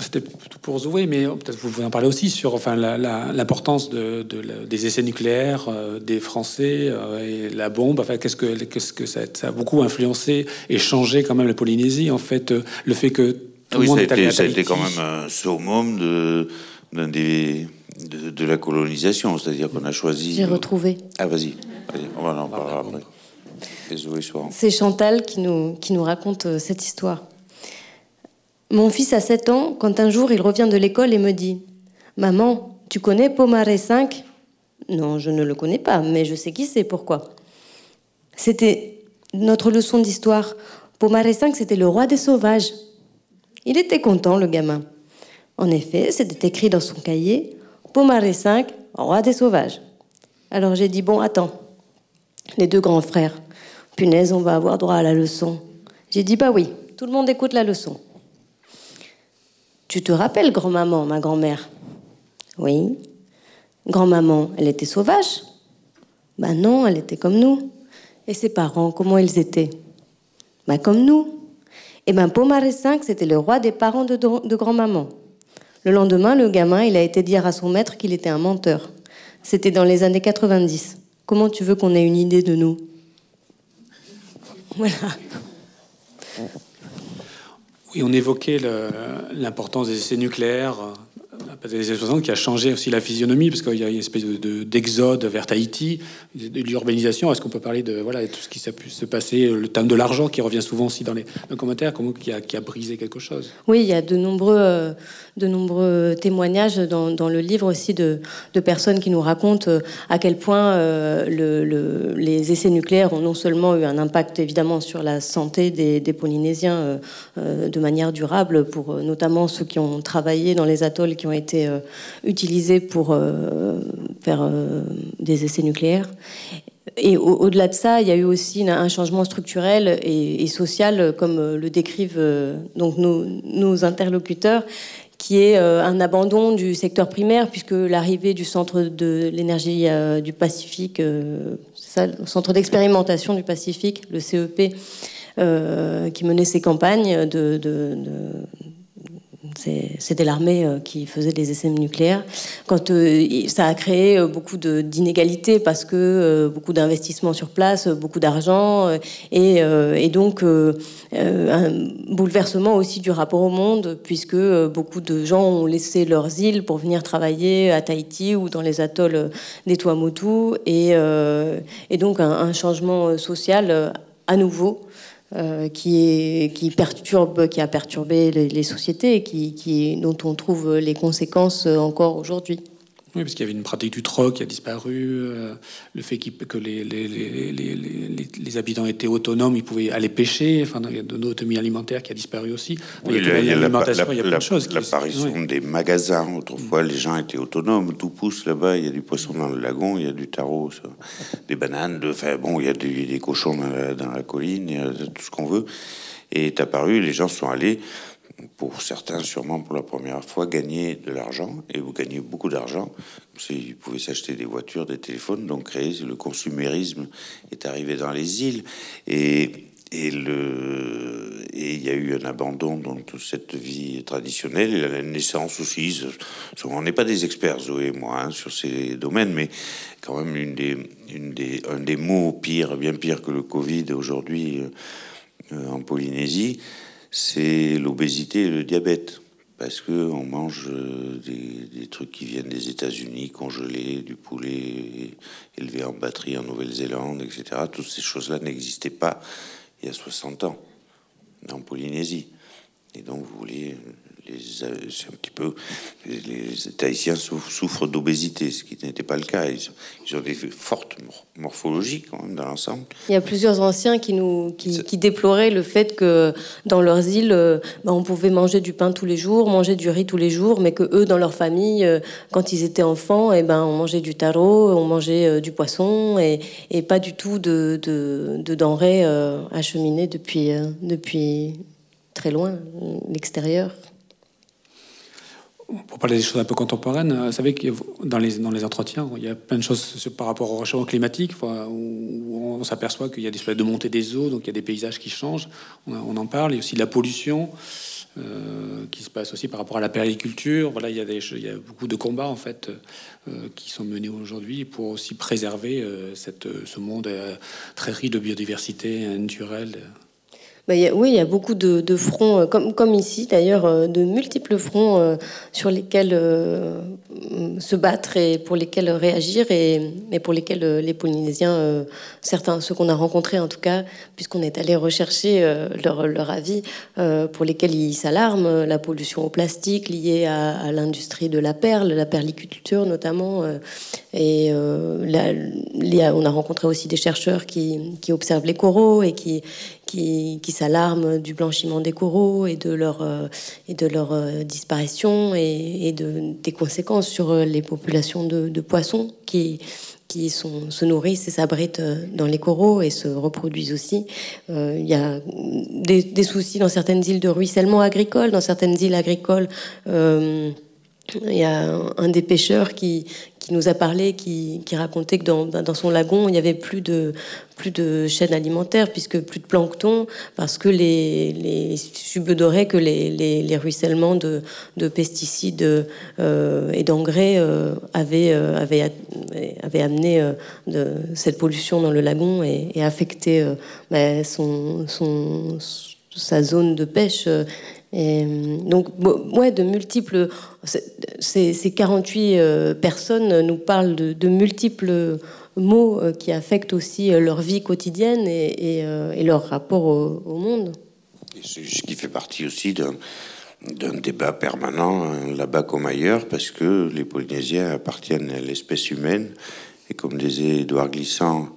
A: c'était pour Zoé, mais peut-être vous pouvez en parler aussi sur enfin, l'importance de, des essais nucléaires euh, des Français euh, et la bombe. Enfin, qu'est-ce que, qu'est-ce que ça, a beaucoup influencé et changé quand même la Polynésie, en fait, euh, le fait que
B: tout le monde est allé Ça a été quand même un summum de, des, de, la colonisation, c'est-à-dire qu'on a choisi.
C: J'ai retrouvé.
B: Ah, vas-y, on va en parler après.
C: C'est Chantal qui nous, qui nous raconte cette histoire. Mon fils a 7 ans quand un jour il revient de l'école et me dit Maman, tu connais Pomaré 5 Non, je ne le connais pas, mais je sais qui c'est, pourquoi C'était notre leçon d'histoire. Pomaré 5, c'était le roi des sauvages. Il était content, le gamin. En effet, c'était écrit dans son cahier Pomaré 5, roi des sauvages. Alors j'ai dit Bon, attends, les deux grands frères, punaise, on va avoir droit à la leçon. J'ai dit Bah oui, tout le monde écoute la leçon. Tu te rappelles grand-maman, ma grand-mère? Oui. Grand-maman, elle était sauvage Ben non, elle était comme nous. Et ses parents, comment ils étaient? Ben comme nous. Et ben Pomaré 5, c'était le roi des parents de, de grand-maman. Le lendemain, le gamin, il a été dire à son maître qu'il était un menteur. C'était dans les années 90. Comment tu veux qu'on ait une idée de nous? Voilà
A: on évoquait l'importance des essais nucléaires des années 60 qui a changé aussi la physionomie, parce qu'il y a une espèce d'exode de, vers Tahiti, de l'urbanisation. Est-ce qu'on peut parler de voilà, tout ce qui s'est pu se passer, le thème de l'argent qui revient souvent aussi dans les, commentaires, comment, qui, a, qui a brisé quelque chose?
C: Oui, il y a de nombreux, euh, de nombreux témoignages dans, dans, le livre aussi de, de, personnes qui nous racontent euh, à quel point euh, le, les essais nucléaires ont non seulement eu un impact évidemment sur la santé des, des Polynésiens de manière durable, pour notamment ceux qui ont travaillé dans les atolls qui ont été euh, utilisés pour euh, faire euh, des essais nucléaires. Et au-delà de ça, il y a eu aussi un changement structurel et, social, comme le décrivent donc nos, interlocuteurs, qui est un abandon du secteur primaire, puisque l'arrivée du centre de l'énergie du Pacifique, ça, le centre d'expérimentation du Pacifique, le CEP, qui menait ses campagnes de, c'était l'armée euh, qui faisait des essais nucléaires. Quand euh, ça a créé euh, beaucoup d'inégalités parce que beaucoup d'investissements sur place, beaucoup d'argent et, donc un bouleversement aussi du rapport au monde puisque beaucoup de gens ont laissé leurs îles pour venir travailler à Tahiti ou dans les atolls des Tuamotu et, donc un, changement social à nouveau euh, qui, perturbe, qui a perturbé les, sociétés et qui, dont on trouve les conséquences encore aujourd'hui.
A: Oui, parce qu'il y avait une pratique du troc qui a disparu, euh, le fait que les, les, habitants étaient autonomes, ils pouvaient aller pêcher, enfin, il y a de l'autonomie alimentaire qui a disparu aussi.
B: il y a, il y a plein de choses. L'apparition des magasins, autrefois les gens étaient autonomes, tout pousse là-bas, il y a du poisson dans le lagon, il y a du tarot, des bananes, de, enfin, bon, il y a des, cochons dans la, dans la, colline, il y a tout ce qu'on veut. Et est apparu, les gens sont allés pour certains sûrement pour la première fois, gagner de l'argent, et vous gagnez beaucoup d'argent. Ils pouvaient s'acheter des voitures, des téléphones, donc le consumérisme est arrivé dans les îles. Et, il y a eu un abandon dans toute cette vie traditionnelle, et la naissance aussi. On n'est pas des experts, Zoé et moi, hein, sur ces domaines, mais quand même un des mots pire, bien pire que le Covid aujourd'hui euh, en Polynésie, c'est l'obésité et le diabète. Parce que on mange euh, des, trucs qui viennent des États-Unis, congelés, du poulet élevé en batterie en Nouvelle-Zélande, etc. Toutes ces choses-là n'existaient pas il y a 60 ans en Polynésie. Et donc, vous voulez c'est un petit peu les, Tahitiens souffrent, d'obésité, ce qui n'était pas le cas. Ils, ont des fortes morphologies quand même dans l'ensemble.
C: Il y a plusieurs anciens qui nous qui, déploraient le fait que dans leurs îles, euh, bah, on pouvait manger du pain tous les jours, manger du riz tous les jours, mais que eux, dans leur famille, euh, quand ils étaient enfants, et eh ben on mangeait du taro, on mangeait euh, du poisson et, et, pas du tout de, de, de denrées acheminées depuis depuis très loin, l'extérieur.
A: Pour parler des choses un peu contemporaines, vous savez que dans les, dans les entretiens, il y a plein de choses par rapport au réchauffement climatique, où on s'aperçoit qu'il y a des espèces de montée des eaux, donc il y a des paysages qui changent, on, en parle, il y a aussi la pollution euh, qui se passe aussi par rapport à la périculture. Voilà, il y a, il y a beaucoup de combats en fait euh, qui sont menés aujourd'hui pour aussi préserver euh, cette, ce monde très riche de biodiversité naturelle.
C: Bah, oui, il y a beaucoup de, fronts, euh, comme, comme ici d'ailleurs, euh, de multiples fronts euh, sur lesquels se battre et pour lesquels réagir et, pour lesquels les Polynésiens, certains, ceux qu'on a rencontrés en tout cas, puisqu'on est allé rechercher leur, leur, avis, pour lesquels ils s'alarment, la pollution au plastique liée à, l'industrie de la perle, la perliculture notamment. et on a rencontré aussi des chercheurs qui, qui observent les coraux et qui, qui, qui s'alarment du blanchiment des coraux et de leur, euh, et de leur euh, disparition et, de, des conséquences sur euh, les populations de, poissons qui, qui sont, se nourrissent et s'abritent dans les coraux et se reproduisent aussi. Il y a des, des, soucis dans certaines îles de ruissellement agricole, dans certaines îles agricoles. Il y a un des pêcheurs qui, qui nous a parlé, qui, qui racontait que dans, dans, son lagon, il n'y avait plus de, plus de chaîne alimentaire, puisque plus de plancton, parce que les, les subodoraient que les, les, les, ruissellements de, de pesticides euh, et d'engrais euh, avaient, euh, avaient, avaient, amené euh, de, cette pollution dans le lagon et, et affecté bah, son, son, sa zone de pêche Et donc, ouais, de multiples. Ces, 48 personnes nous parlent de, multiples mots qui affectent aussi leur vie quotidienne et, leur rapport au, monde.
B: Ce qui fait partie aussi d'un d'un débat permanent hein, là-bas comme ailleurs, parce que les Polynésiens appartiennent à l'espèce humaine, et comme disait Édouard Glissant,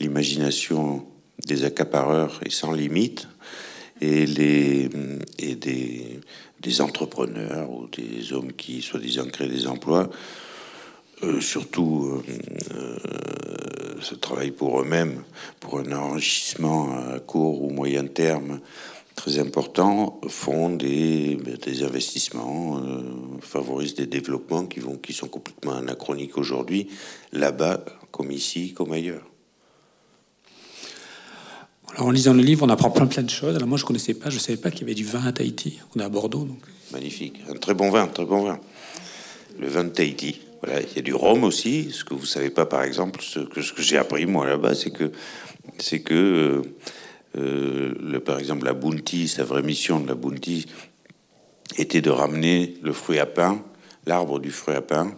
B: l'imagination des accapareurs est sans limite, et, les, et des, des entrepreneurs ou des hommes qui, soi-disant, créent des emplois, euh, surtout euh, se travaillent pour eux-mêmes, pour un enrichissement à court ou moyen terme très importants font des, des investissements, euh, favorisent des développements qui, vont, qui sont complètement anachroniques aujourd'hui, là-bas comme ici, comme ailleurs.
A: Alors, en lisant le livre, on apprend plein plein de choses. Alors moi, je connaissais pas, je savais pas qu'il y avait du vin à Tahiti. On est à Bordeaux, donc.
B: Magnifique, un très bon vin, très bon vin. Le vin de Tahiti. Voilà, il y a du rhum aussi. Ce que vous savez pas, par exemple, ce que, ce que j'ai appris moi là-bas, c'est que c'est que euh, euh, le, par exemple, la Bounty, sa vraie mission de la Bounty était de ramener le fruit à pain, l'arbre du fruit à pain,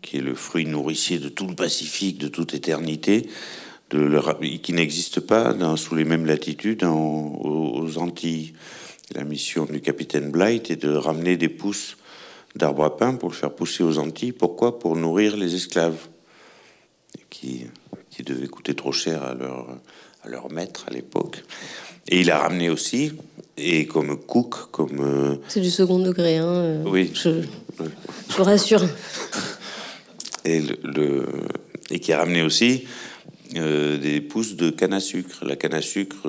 B: qui est le fruit nourricier de tout le Pacifique, de toute éternité, de le, qui n'existe pas dans, sous les mêmes latitudes aux, Antilles. La mission du capitaine Blight est de ramener des pousses d'arbres à pain pour le faire pousser aux Antilles. Pourquoi? Pour nourrir les esclaves, qui, qui devaient coûter trop cher à leur à leur maître à l'époque. Et il a ramené aussi, et comme cook, comme... Euh,
C: C'est du second degré, hein, euh,
B: oui.
C: Je, je, vous rassure.
B: Et, le, et qui a ramené aussi euh, des pousses de canne à sucre. La canne à sucre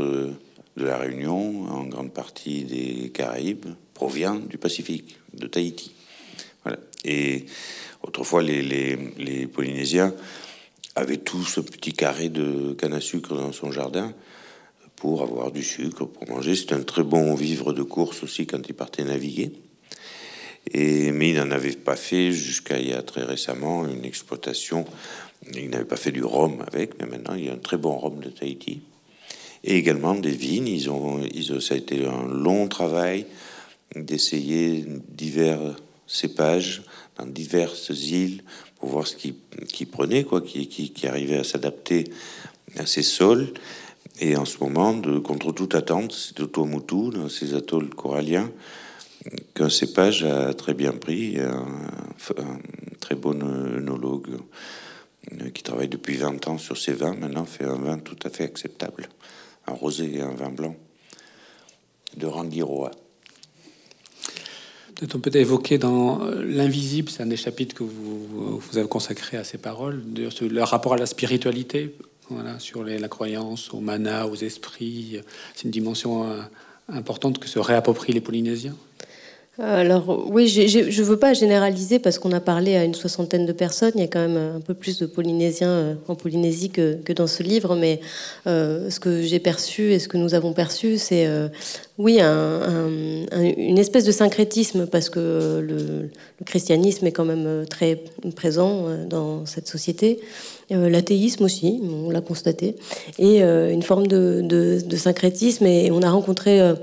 B: de la Réunion, en grande partie des Caraïbes, provient du Pacifique, de Tahiti. Voilà. Et autrefois, les, Polynésiens avait tout ce petit carré de canne à sucre dans son jardin pour avoir du sucre, pour manger. C'est un très bon vivre de course aussi quand il partait naviguer. Et, mais il n'en avait pas fait jusqu'à il y a très récemment une exploitation. Il n'avait pas fait du rhum avec, mais maintenant il y a un très bon rhum de Tahiti. Et également des vignes. Ils ont, ça a été un long travail d'essayer divers cépages dans diverses îles pour voir ce qui, prenait, quoi, qui, arrivait à s'adapter à ces sols. Et en ce moment, de, contre toute attente, c'est au Tuamotu, dans ces atolls coralliens, qu'un cépage a très bien pris. Un, très bon œnologue qui travaille depuis 20 ans sur ces vins, maintenant fait un vin tout à fait acceptable, un rosé et un vin blanc de Rangiroa
A: on peut évoquer dans euh, l'invisible, c'est un des chapitres que vous, vous avez consacré à ces paroles, le rapport à la spiritualité, sur la croyance, au mana, aux esprits. C'est une dimension euh, importante que se réapproprient les Polynésiens.
C: Alors oui, je ne veux pas généraliser parce qu'on a parlé à une soixantaine de personnes. Il y a quand même un peu plus de Polynésiens euh, en Polynésie que, dans ce livre, mais euh, ce que j'ai perçu et ce que nous avons perçu, c'est euh, oui une espèce de syncrétisme parce que le, christianisme est quand même très présent dans cette société. L'athéisme aussi, on l'a constaté, et une forme de, de, syncrétisme. Et on a rencontré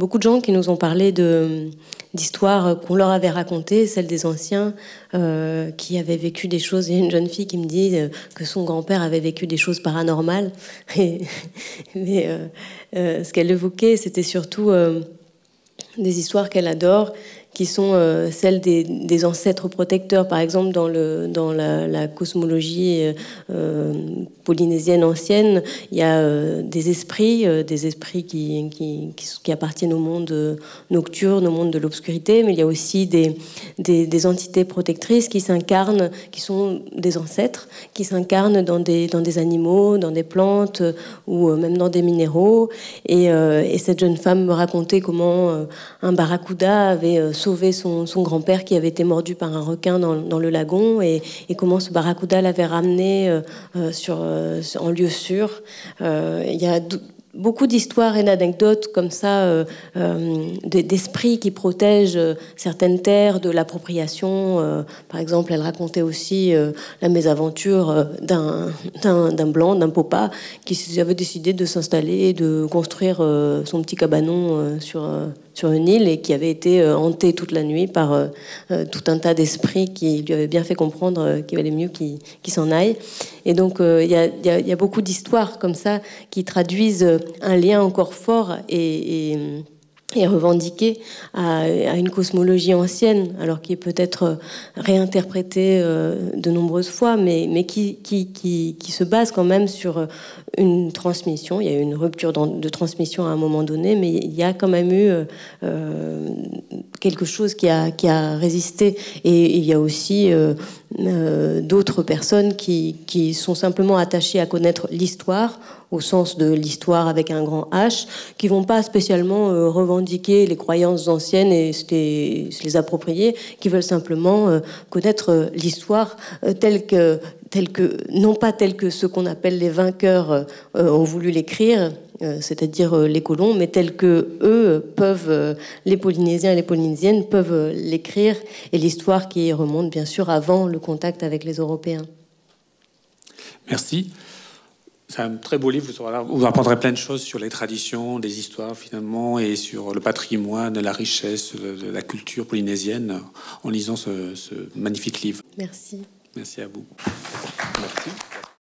C: beaucoup de gens qui nous ont parlé d'histoires qu'on leur avait racontées, celles des anciens euh, qui avaient vécu des choses. Il y a une jeune fille qui me dit euh, que son grand-père avait vécu des choses paranormales. mais euh, ce qu'elle évoquait, c'était surtout des histoires qu'elle adore qui sont euh, celles des, ancêtres protecteurs. Par exemple, dans, le, dans la, cosmologie euh, euh, polynésienne ancienne, il y a des esprits, des esprits qui, qui, qui, appartiennent au monde nocturne, au monde de l'obscurité, mais il y a aussi des, des, entités protectrices qui s'incarnent, qui sont des ancêtres, qui s'incarnent dans des, dans des animaux, dans des plantes ou même dans des minéraux. Et, et cette jeune femme me racontait comment un barracuda avait sauvé son, grand-père qui avait été mordu par un requin dans, le lagon et, comment ce barracuda l'avait ramené euh, euh, euh, en lieu sûr. Il y a beaucoup d'histoires et d'anecdotes comme ça, d'esprits qui protègent certaines terres de l'appropriation. par exemple, elle racontait aussi la mésaventure d'un blanc, d'un popa, qui avait décidé de s'installer et de construire son petit cabanon sur sur une île et qui avait été hanté toute la nuit par tout un tas d'esprits qui lui avaient bien fait comprendre qu'il valait mieux qu'il s'en aille. Et donc il y, a, beaucoup d'histoires comme ça qui traduisent un lien encore fort et revendiqué à, une cosmologie ancienne, alors qui est peut-être euh, réinterprétée euh, de nombreuses fois, mais, qui, se base quand même sur euh, une transmission. Il y a eu une rupture de transmission à un moment donné, mais il y a quand même eu quelque chose qui a résisté. Et il y a aussi d'autres personnes qui, qui sont simplement attachées à connaître l'histoire au sens de l'histoire avec un grand H, qui vont pas spécialement euh, revendiquer les croyances anciennes et se les, approprier, qui veulent simplement euh, connaître euh, l'histoire telle que, telle que, non pas telle que ceux qu'on appelle les vainqueurs ont voulu l'écrire, c'est-à-dire les colons, mais telle que eux peuvent, les Polynésiens et les Polynésiennes peuvent l'écrire, et l'histoire qui remonte bien sûr avant le contact avec les Européens.
A: Merci. C'est un très beau livre. Vous apprendrez plein de choses sur les traditions, des histoires finalement, et sur le patrimoine, la richesse de la culture polynésienne en lisant ce, ce magnifique livre.
C: Merci.
A: Merci à vous. Merci.